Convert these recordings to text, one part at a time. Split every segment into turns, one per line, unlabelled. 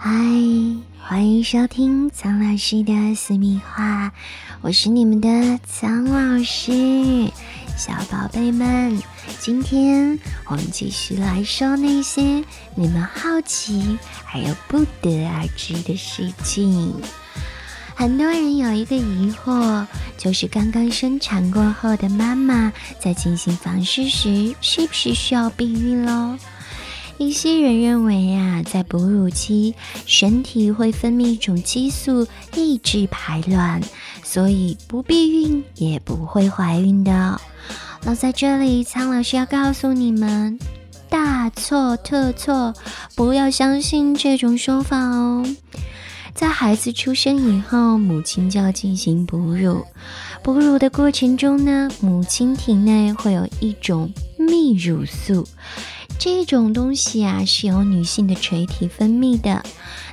嗨，欢迎收听苍老师的私密话，我是你们的苍老师，小宝贝们，今天我们继续来说那些你们好奇还有不得而知的事情。很多人有一个疑惑，就是刚刚生产过后的妈妈在进行房事时，是不是需要避孕喽？一些人认为呀，在哺乳期，身体会分泌一种激素抑制排卵，所以不避孕也不会怀孕的。那在这里，苍老师要告诉你们，大错特错，不要相信这种说法哦。在孩子出生以后，母亲就要进行哺乳。哺乳的过程中呢，母亲体内会有一种泌乳素。这种东西啊，是由女性的垂体分泌的，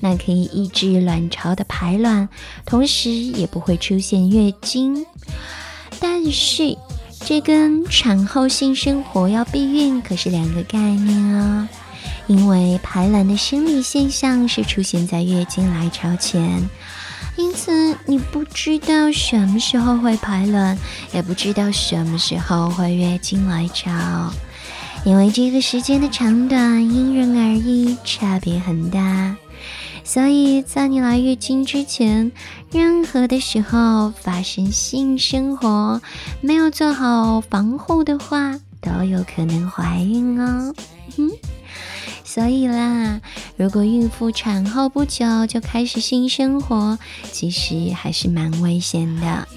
那可以抑制卵巢的排卵，同时也不会出现月经。但是，这跟产后性生活要避孕可是两个概念啊。因为排卵的生理现象是出现在月经来潮前，因此你不知道什么时候会排卵，也不知道什么时候会月经来潮。因为这个时间的长短因人而异，差别很大，所以在你来月经之前，任何的时候发生性生活，没有做好防护的话，都有可能怀孕哦。哼，所以啦，如果孕妇产后不久就开始性生活，其实还是蛮危险的。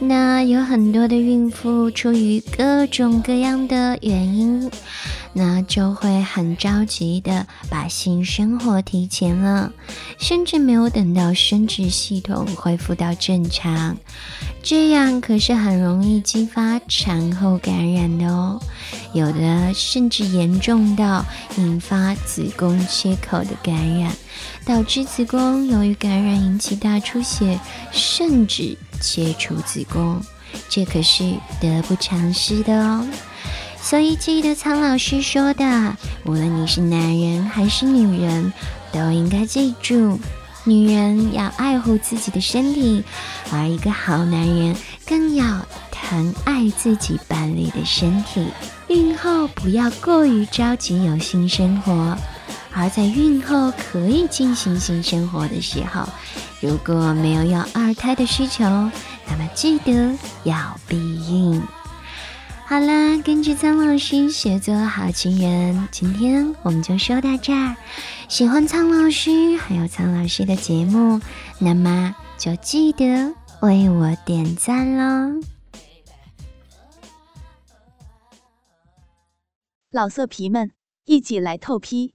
那有很多的孕妇出于各种各样的原因，那就会很着急的把性生活提前了，甚至没有等到生殖系统恢复到正常，这样可是很容易激发产后感染的哦，有的甚至严重到引发子宫切口的感染，导致子宫由于感染引起大出血，甚至。切除子宫，这可是得不偿失的哦。所以记得苍老师说的，无论你是男人还是女人，都应该记住：女人要爱护自己的身体，而一个好男人更要疼爱自己伴侣的身体。孕后不要过于着急有性生活，而在孕后可以进行性生活的时候。如果没有要二胎的需求，那么记得要避孕。好啦，跟着苍老师学做好情人，今天我们就说到这儿。喜欢苍老师还有苍老师的节目，那么就记得为我点赞喽。
老色皮们，一起来透批，